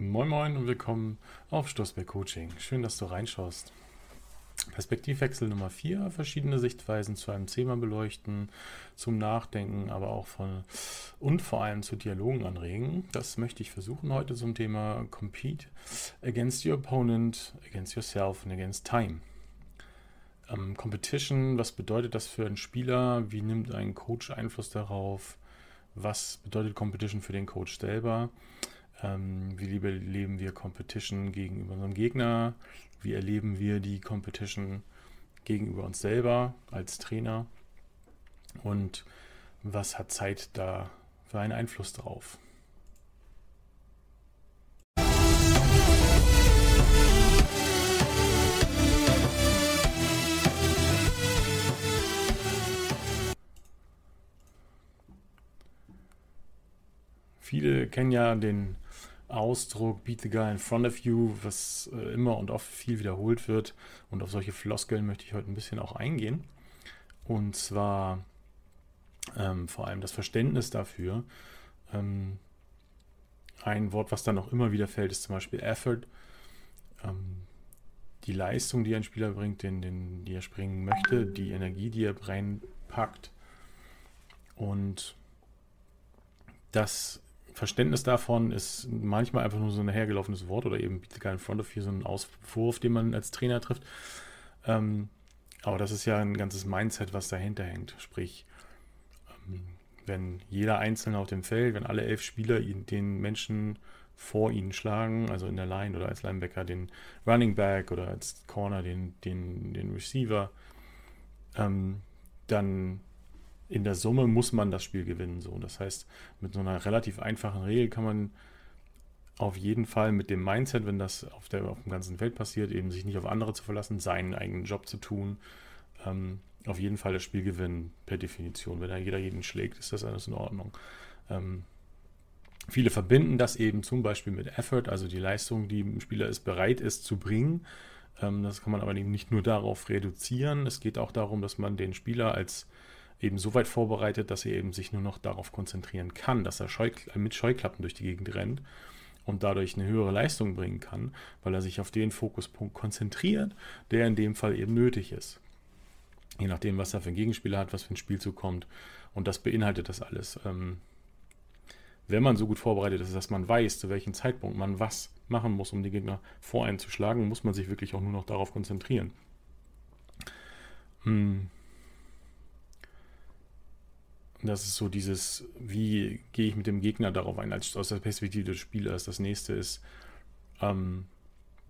Moin Moin und willkommen auf Stoßberg Coaching. Schön, dass du reinschaust. Perspektivwechsel Nummer 4, verschiedene Sichtweisen zu einem Thema beleuchten, zum Nachdenken, aber auch von und vor allem zu Dialogen anregen. Das möchte ich versuchen heute zum Thema Compete against your opponent, against yourself and against time. Ähm, Competition, was bedeutet das für einen Spieler? Wie nimmt ein Coach Einfluss darauf? Was bedeutet Competition für den Coach selber? Ähm, wie leben wir Competition gegenüber unserem Gegner? Wie erleben wir die Competition gegenüber uns selber als Trainer? Und was hat Zeit da für einen Einfluss drauf? Viele kennen ja den Ausdruck Beat the Guy in front of you, was äh, immer und oft viel wiederholt wird. Und auf solche Floskeln möchte ich heute ein bisschen auch eingehen. Und zwar ähm, vor allem das Verständnis dafür. Ähm, ein Wort, was dann auch immer wieder fällt, ist zum Beispiel Effort. Ähm, die Leistung, die ein Spieler bringt, den, den, die er springen möchte, die Energie, die er reinpackt. Und das Verständnis davon ist manchmal einfach nur so ein hergelaufenes Wort oder eben bietet keinen Front of you, so ein Auswurf, den man als Trainer trifft. Ähm, aber das ist ja ein ganzes Mindset, was dahinter hängt. Sprich, ähm, wenn jeder Einzelne auf dem Feld, wenn alle elf Spieler den Menschen vor ihnen schlagen, also in der Line oder als Linebacker den Running Back oder als Corner den, den, den Receiver, ähm, dann in der Summe muss man das Spiel gewinnen. So. Das heißt, mit so einer relativ einfachen Regel kann man auf jeden Fall mit dem Mindset, wenn das auf, der, auf dem ganzen Feld passiert, eben sich nicht auf andere zu verlassen, seinen eigenen Job zu tun, ähm, auf jeden Fall das Spiel gewinnen, per Definition. Wenn da jeder jeden schlägt, ist das alles in Ordnung. Ähm, viele verbinden das eben zum Beispiel mit Effort, also die Leistung, die ein Spieler ist, bereit ist zu bringen. Ähm, das kann man aber eben nicht nur darauf reduzieren. Es geht auch darum, dass man den Spieler als eben so weit vorbereitet, dass er eben sich nur noch darauf konzentrieren kann, dass er Scheu mit Scheuklappen durch die Gegend rennt und dadurch eine höhere Leistung bringen kann, weil er sich auf den Fokuspunkt konzentriert, der in dem Fall eben nötig ist. Je nachdem, was er für einen Gegenspieler hat, was für ein Spielzug kommt. Und das beinhaltet das alles. Ähm, wenn man so gut vorbereitet ist, dass man weiß, zu welchem Zeitpunkt man was machen muss, um die Gegner vor einen zu schlagen, muss man sich wirklich auch nur noch darauf konzentrieren. Hm. Das ist so dieses, wie gehe ich mit dem Gegner darauf ein, als aus der Perspektive des Spielers. Das nächste ist ähm,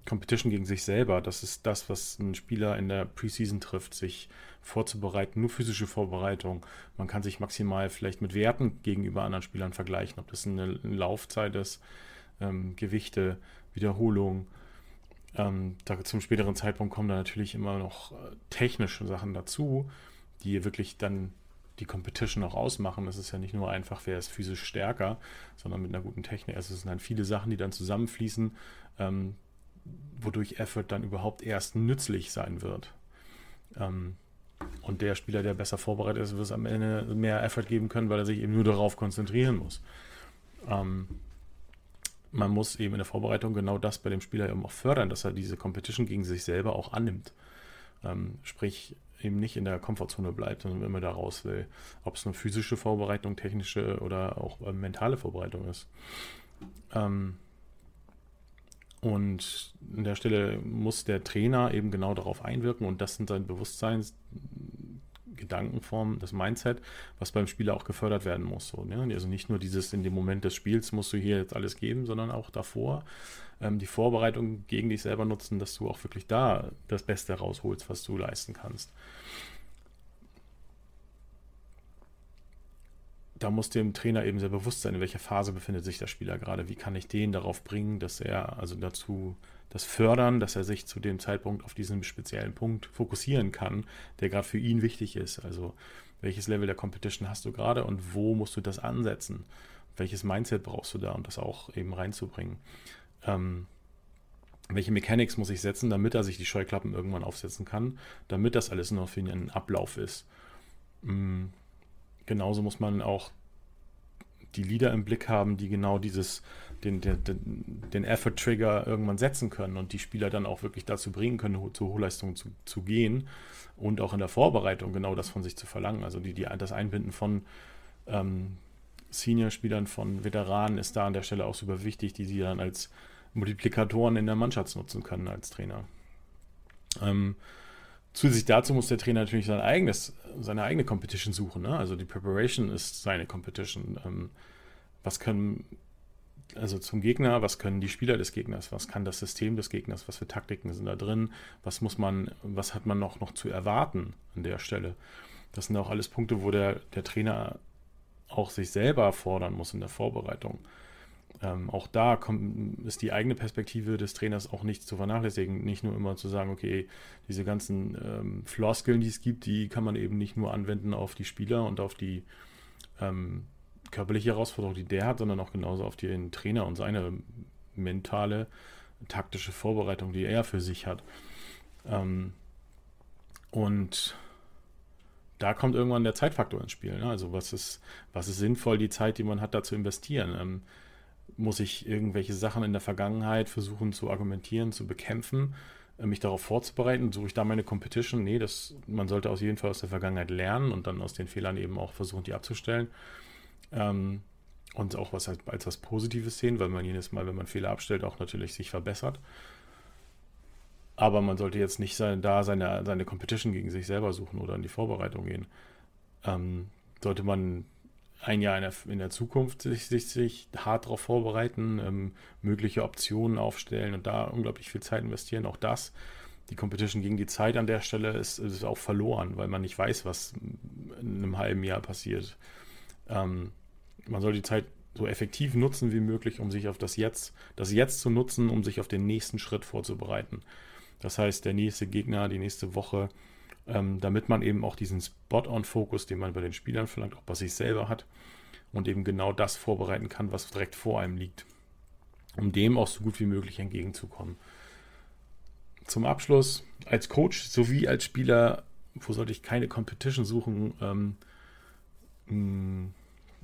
Competition gegen sich selber. Das ist das, was ein Spieler in der Preseason trifft, sich vorzubereiten, nur physische Vorbereitung. Man kann sich maximal vielleicht mit Werten gegenüber anderen Spielern vergleichen, ob das eine, Laufzeit ist, ähm, Gewichte, Wiederholung. Ähm, da, zum späteren Zeitpunkt kommen da natürlich immer noch äh, technische Sachen dazu, die wirklich dann die Competition auch ausmachen. Es ist ja nicht nur einfach, wer ist physisch stärker, sondern mit einer guten Technik. Also es sind dann viele Sachen, die dann zusammenfließen, ähm, wodurch Effort dann überhaupt erst nützlich sein wird. Ähm, und der Spieler, der besser vorbereitet ist, wird es am Ende mehr Effort geben können, weil er sich eben nur darauf konzentrieren muss. Ähm, man muss eben in der Vorbereitung genau das bei dem Spieler eben auch fördern, dass er diese Competition gegen sich selber auch annimmt. Ähm, sprich, eben nicht in der Komfortzone bleibt, sondern immer da raus will. Ob es eine physische Vorbereitung, technische oder auch äh, mentale Vorbereitung ist. Ähm, und an der Stelle muss der Trainer eben genau darauf einwirken und das sind sein Bewusstseins, Gedankenform, das Mindset, was beim Spieler auch gefördert werden muss. So, ne? Also nicht nur dieses in dem Moment des Spiels musst du hier jetzt alles geben, sondern auch davor ähm, die Vorbereitung gegen dich selber nutzen, dass du auch wirklich da das Beste rausholst, was du leisten kannst. da muss dem Trainer eben sehr bewusst sein, in welcher Phase befindet sich der Spieler gerade. Wie kann ich den darauf bringen, dass er also dazu das fördern, dass er sich zu dem Zeitpunkt auf diesen speziellen Punkt fokussieren kann, der gerade für ihn wichtig ist. Also welches Level der Competition hast du gerade und wo musst du das ansetzen? Welches Mindset brauchst du da, um das auch eben reinzubringen? Ähm, welche Mechanics muss ich setzen, damit er sich die Scheuklappen irgendwann aufsetzen kann, damit das alles nur für ihn ein Ablauf ist. Mhm genauso muss man auch die Leader im Blick haben, die genau dieses, den, den, den Effort-Trigger irgendwann setzen können und die Spieler dann auch wirklich dazu bringen können, zur Hochleistung zu, zu gehen und auch in der Vorbereitung genau das von sich zu verlangen. Also die, die, das Einbinden von ähm, Senior-Spielern, von Veteranen ist da an der Stelle auch super wichtig, die sie dann als Multiplikatoren in der Mannschaft nutzen können als Trainer. Ähm, zusätzlich dazu muss der Trainer natürlich sein eigenes, seine eigene Competition suchen. Ne? Also die Preparation ist seine Competition. Ähm, was können, also zum Gegner, was können die Spieler des Gegners, was kann das System des Gegners, was für Taktiken sind da drin, was muss man, was hat man noch, noch zu erwarten an der Stelle. Das sind auch alles Punkte, wo der, der Trainer auch sich selber fordern muss in der Vorbereitung. Ähm, auch da kommt, ist die eigene Perspektive des Trainers auch nicht zu vernachlässigen. Nicht nur immer zu sagen, okay, diese ganzen ähm, Floskeln, die es gibt, die kann man eben nicht nur anwenden auf die Spieler und auf die ähm, körperliche Herausforderung, die der hat, sondern auch genauso auf den Trainer und seine mentale, taktische Vorbereitung, die er für sich hat. Ähm, und da kommt irgendwann der Zeitfaktor ins Spiel. Ne? Also was ist, was ist sinnvoll, die Zeit, die man hat, da zu investieren? Muss ich irgendwelche Sachen in der Vergangenheit versuchen zu argumentieren, zu bekämpfen, äh, mich darauf vorzubereiten? Suche ich da meine Competition? Nee, das, man sollte auf jeden Fall aus der Vergangenheit lernen und dann aus den Fehlern eben auch versuchen, die abzustellen. Ähm, und auch was als, als was Positives sehen, weil man jedes Mal, wenn man Fehler abstellt, auch natürlich sich verbessert. Aber man sollte jetzt nicht sein, da seine, seine Competition gegen sich selber suchen oder in die Vorbereitung gehen. Ähm, sollte man ein Jahr in der, in der Zukunft sich, sich, sich hart darauf vorbereiten, ähm, mögliche Optionen aufstellen und da unglaublich viel Zeit investieren. Auch das, die Competition gegen die Zeit an der Stelle ist, ist auch verloren, weil man nicht weiß, was in einem halben Jahr passiert. Ähm, man soll die Zeit so effektiv nutzen wie möglich, um sich auf das Jetzt, das Jetzt zu nutzen, um sich auf den nächsten Schritt vorzubereiten. Das heißt, der nächste Gegner, die nächste Woche, ähm, damit man eben auch diesen Spot-on-Fokus, den man bei den Spielern verlangt, auch bei sich selber hat und eben genau das vorbereiten kann, was direkt vor einem liegt, um dem auch so gut wie möglich entgegenzukommen. Zum Abschluss, als Coach sowie als Spieler, wo sollte ich keine Competition suchen? Ähm, mh,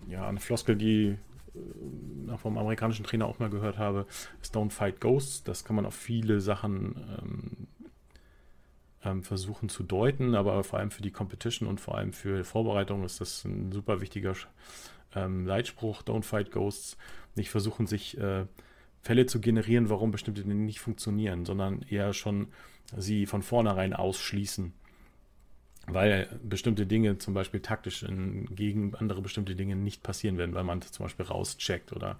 ja, eine Floskel, die äh, vom amerikanischen Trainer auch mal gehört habe, ist Don't Fight Ghosts. Das kann man auf viele Sachen ähm, ähm, versuchen zu deuten, aber vor allem für die Competition und vor allem für Vorbereitung ist das ein super wichtiger ähm, Leitspruch, don't fight ghosts, nicht versuchen sich äh, Fälle zu generieren, warum bestimmte Dinge nicht funktionieren, sondern eher schon sie von vornherein ausschließen weil bestimmte Dinge zum Beispiel taktisch gegen andere bestimmte Dinge nicht passieren werden, weil man zum Beispiel rauscheckt oder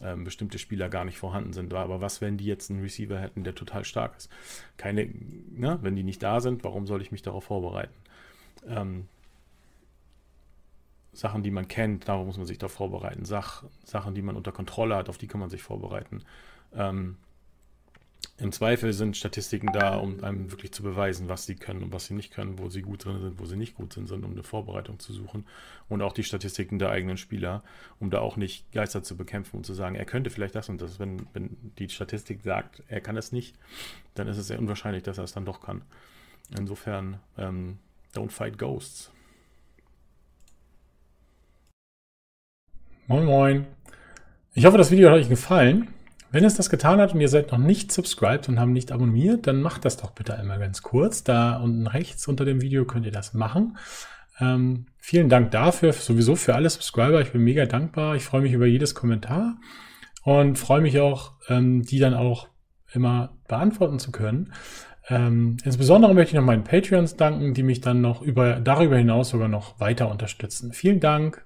ähm, bestimmte Spieler gar nicht vorhanden sind. Aber was, wenn die jetzt einen Receiver hätten, der total stark ist? Keine, ne, wenn die nicht da sind, warum soll ich mich darauf vorbereiten? Ähm, Sachen, die man kennt, darauf muss man sich darauf vorbereiten. Sach, Sachen, die man unter Kontrolle hat, auf die kann man sich vorbereiten. Ähm, im Zweifel sind Statistiken da, um einem wirklich zu beweisen, was sie können und was sie nicht können, wo sie gut drin sind, wo sie nicht gut sind, sind um eine Vorbereitung zu suchen. Und auch die Statistiken der eigenen Spieler, um da auch nicht Geister zu bekämpfen und zu sagen, er könnte vielleicht das und das. Wenn, wenn die Statistik sagt, er kann es nicht, dann ist es sehr unwahrscheinlich, dass er es dann doch kann. Insofern, ähm, don't fight ghosts. Moin Moin. Ich hoffe, das Video hat euch gefallen. Wenn es das getan hat und ihr seid noch nicht subscribed und haben nicht abonniert, dann macht das doch bitte einmal ganz kurz. Da unten rechts unter dem Video könnt ihr das machen. Ähm, vielen Dank dafür, sowieso für alle Subscriber. Ich bin mega dankbar. Ich freue mich über jedes Kommentar und freue mich auch, ähm, die dann auch immer beantworten zu können. Ähm, insbesondere möchte ich noch meinen Patreons danken, die mich dann noch über, darüber hinaus sogar noch weiter unterstützen. Vielen Dank.